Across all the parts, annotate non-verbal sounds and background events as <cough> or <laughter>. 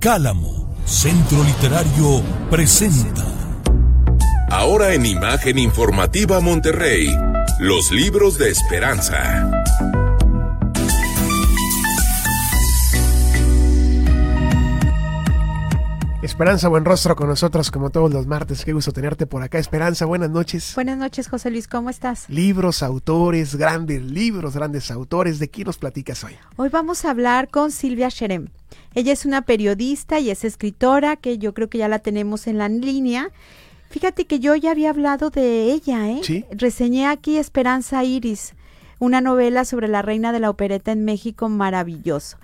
Cálamo, Centro Literario, presenta. Ahora en Imagen Informativa Monterrey, los libros de esperanza. Esperanza Buenrostro con nosotros como todos los martes. Qué gusto tenerte por acá. Esperanza, buenas noches. Buenas noches, José Luis. ¿Cómo estás? Libros, autores, grandes libros, grandes autores. ¿De quién nos platicas hoy? Hoy vamos a hablar con Silvia Sherem. Ella es una periodista y es escritora que yo creo que ya la tenemos en la línea. Fíjate que yo ya había hablado de ella, ¿eh? Sí. Reseñé aquí Esperanza Iris, una novela sobre la reina de la opereta en México maravilloso.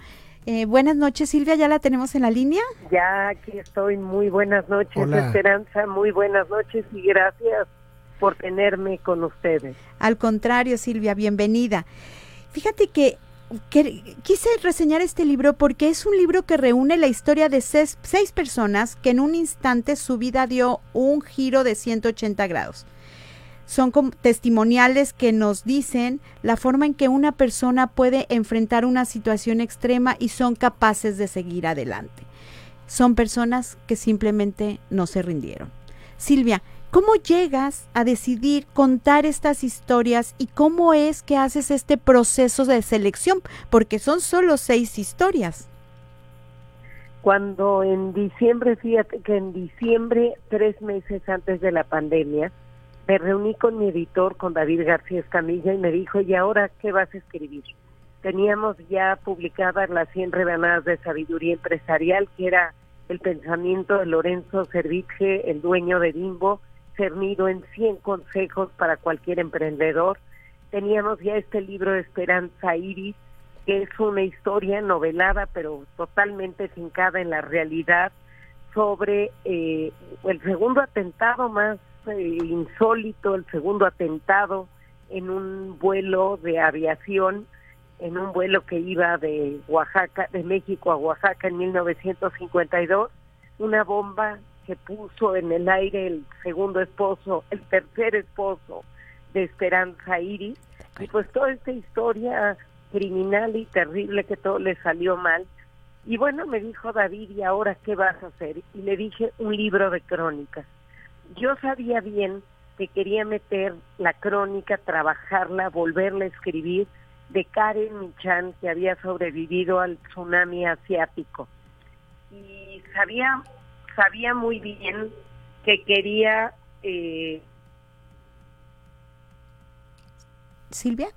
Eh, buenas noches, Silvia, ¿ya la tenemos en la línea? Ya aquí estoy. Muy buenas noches, Hola. Esperanza. Muy buenas noches y gracias por tenerme con ustedes. Al contrario, Silvia, bienvenida. Fíjate que, que quise reseñar este libro porque es un libro que reúne la historia de seis, seis personas que en un instante su vida dio un giro de 180 grados. Son testimoniales que nos dicen la forma en que una persona puede enfrentar una situación extrema y son capaces de seguir adelante. Son personas que simplemente no se rindieron. Silvia, ¿cómo llegas a decidir contar estas historias y cómo es que haces este proceso de selección? Porque son solo seis historias. Cuando en diciembre, fíjate que en diciembre, tres meses antes de la pandemia, me reuní con mi editor, con David García Escamilla, y me dijo, ¿y ahora qué vas a escribir? Teníamos ya publicadas las 100 rebanadas de sabiduría empresarial, que era el pensamiento de Lorenzo Servitje, el dueño de Bimbo, cernido en 100 consejos para cualquier emprendedor. Teníamos ya este libro de Esperanza Iris, que es una historia novelada, pero totalmente fincada en la realidad, sobre eh, el segundo atentado más insólito, el segundo atentado en un vuelo de aviación, en un vuelo que iba de Oaxaca, de México a Oaxaca en 1952, una bomba que puso en el aire el segundo esposo, el tercer esposo de Esperanza Iris, y pues toda esta historia criminal y terrible que todo le salió mal. Y bueno, me dijo David, ¿y ahora qué vas a hacer? Y le dije, un libro de crónicas. Yo sabía bien que quería meter la crónica, trabajarla, volverla a escribir de Karen Michan, que había sobrevivido al tsunami asiático. Y sabía, sabía muy bien que quería eh, Silvia.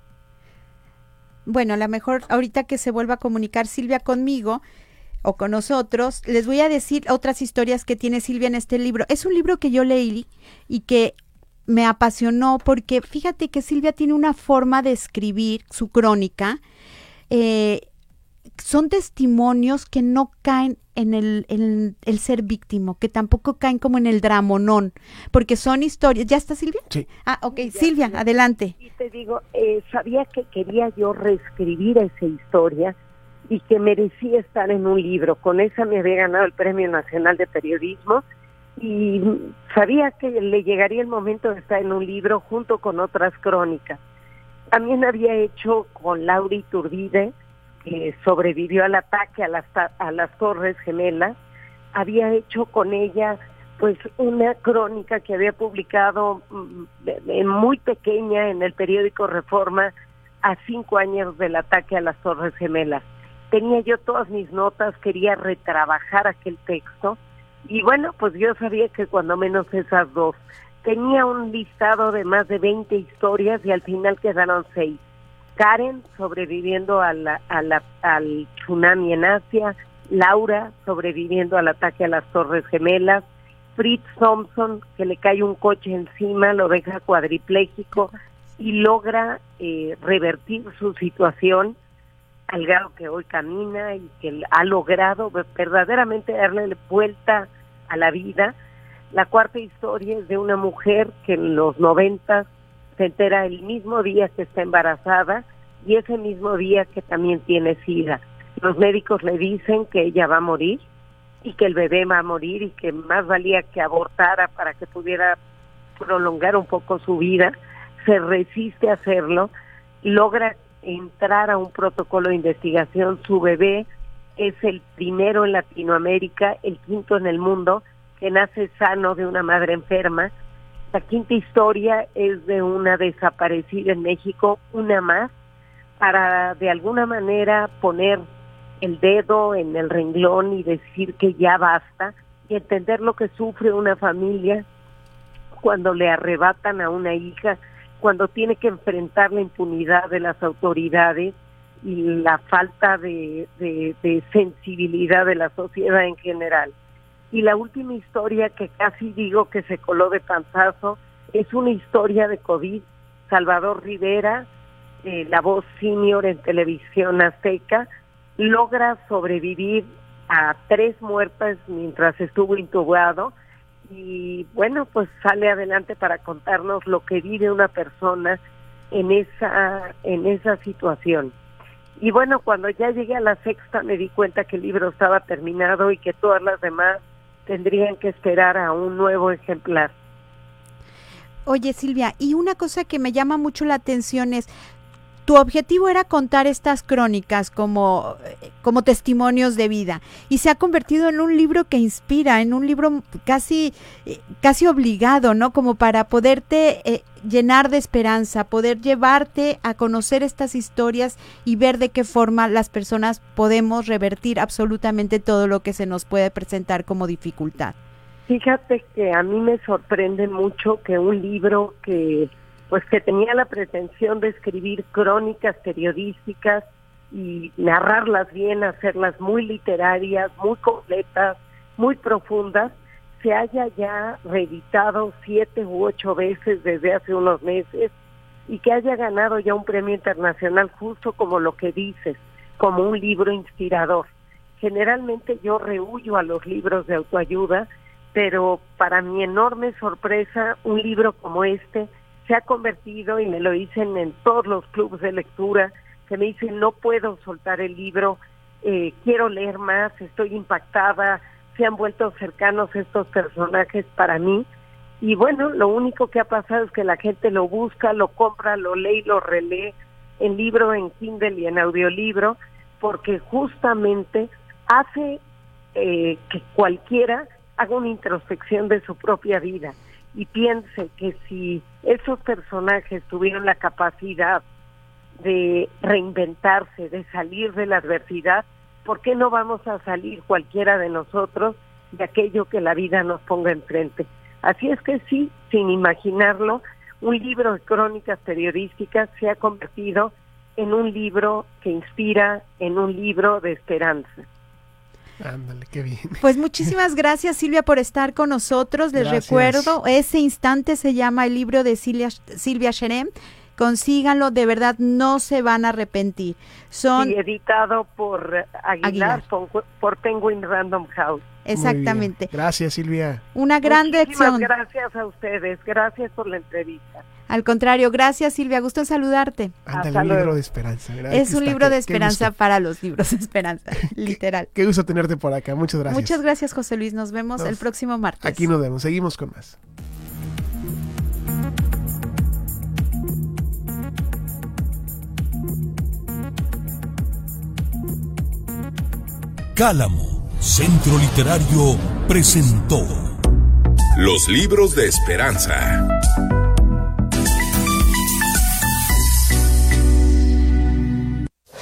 Bueno, a lo mejor ahorita que se vuelva a comunicar Silvia conmigo o con nosotros, les voy a decir otras historias que tiene Silvia en este libro. Es un libro que yo leí y que me apasionó porque fíjate que Silvia tiene una forma de escribir su crónica. eh, son testimonios que no caen en el, en el ser víctima, que tampoco caen como en el dramonón, porque son historias. ¿Ya está Silvia? Sí. Ah, ok. Silvia, adelante. Y te digo, eh, sabía que quería yo reescribir esa historia y que merecía estar en un libro. Con esa me había ganado el Premio Nacional de Periodismo y sabía que le llegaría el momento de estar en un libro junto con otras crónicas. También había hecho con Laura Iturbide, que sobrevivió al ataque a las, a las Torres Gemelas, había hecho con ella pues una crónica que había publicado mm, de- muy pequeña en el periódico Reforma a cinco años del ataque a las Torres Gemelas. Tenía yo todas mis notas, quería retrabajar aquel texto y bueno, pues yo sabía que cuando menos esas dos. Tenía un listado de más de 20 historias y al final quedaron seis. Karen sobreviviendo a la- al tsunami en Asia, Laura sobreviviendo al ataque a las Torres Gemelas, Fritz Thompson que le cae un coche encima, lo deja cuadripléjico y logra eh, revertir su situación al grado que hoy camina y que ha logrado verdaderamente darle vuelta a la vida. La cuarta historia es de una mujer que en los noventas se entera el mismo día que está embarazada y ese mismo día que también tiene SIDA. Los médicos le dicen que ella va a morir y que el bebé va a morir y que más valía que abortara para que pudiera prolongar un poco su vida. Se resiste a hacerlo, logra entrar a un protocolo de investigación, su bebé es el primero en Latinoamérica, el quinto en el mundo, que nace sano de una madre enferma. La quinta historia es de una desaparecida en México, una más, para de alguna manera poner el dedo en el renglón y decir que ya basta y entender lo que sufre una familia cuando le arrebatan a una hija, cuando tiene que enfrentar la impunidad de las autoridades y la falta de, sensibilidad de la sociedad en general. Y la última historia que casi digo que se coló de panzazo es una historia de COVID. Salvador Rivera, eh, la voz senior en televisión azteca, logra sobrevivir a tres muertas mientras estuvo intubado y bueno, pues sale adelante para contarnos lo que vive una persona en esa en esa situación. Y bueno, cuando ya llegué a la sexta me di cuenta que el libro estaba terminado y que todas las demás tendrían que esperar a un nuevo ejemplar. Oye Silvia, y una cosa que me llama mucho la atención es, tu objetivo era contar estas crónicas como, como testimonios de vida y se ha convertido en un libro que inspira, en un libro casi, casi obligado, ¿no? Como para poderte eh, llenar de esperanza, poder llevarte a conocer estas historias y ver de qué forma las personas podemos revertir absolutamente todo lo que se nos puede presentar como dificultad. Fíjate que a mí me sorprende mucho que un libro que pues que tenía la pretensión de escribir crónicas periodísticas y narrarlas bien, hacerlas muy literarias, muy completas, muy profundas, se haya ya reeditado siete u ocho veces desde hace unos meses y que haya ganado ya un premio internacional justo como lo que dices, como un libro inspirador. Generalmente yo rehuyo a los libros de autoayuda, pero para mi enorme sorpresa, un libro como este se ha convertido, y me lo dicen en todos los clubes de lectura, que me dicen, no puedo soltar el libro, eh, quiero leer más, estoy impactada, se han vuelto cercanos estos personajes para mí. Y bueno, lo único que ha pasado es que la gente lo busca, lo compra, lo lee y lo relee en libro, en Kindle y en audiolibro, porque justamente hace eh, que cualquiera haga una introspección de su propia vida y piense que si esos personajes tuvieron la capacidad de reinventarse, de salir de la adversidad, ¿por qué no vamos a salir cualquiera de nosotros de aquello que la vida nos ponga enfrente? Así es que sí, sin imaginarlo, un libro de crónicas periodísticas se ha convertido en un libro que inspira, en un libro de esperanza. Ándale, qué bien. Pues muchísimas gracias Silvia por estar con nosotros. Les recuerdo, ese instante se llama el libro de Silvia, Silvia Sherem. Consíganlo, de verdad no se van a arrepentir. Son editado por Aguilar, Por, Penguin Random House. Exactamente. Gracias Silvia. Una gran lección. Gracias a ustedes, gracias por la entrevista. Al contrario, gracias Silvia, gusto en saludarte. Ándale, un libro de esperanza. Es un libro de esperanza para los libros de esperanza, <laughs> <laughs> literal. Qué, gusto tenerte por acá, muchas gracias. Muchas gracias José Luis, nos vemos el próximo martes. Aquí nos vemos, seguimos con más. Cálamo, Centro Literario, presentó Los libros de esperanza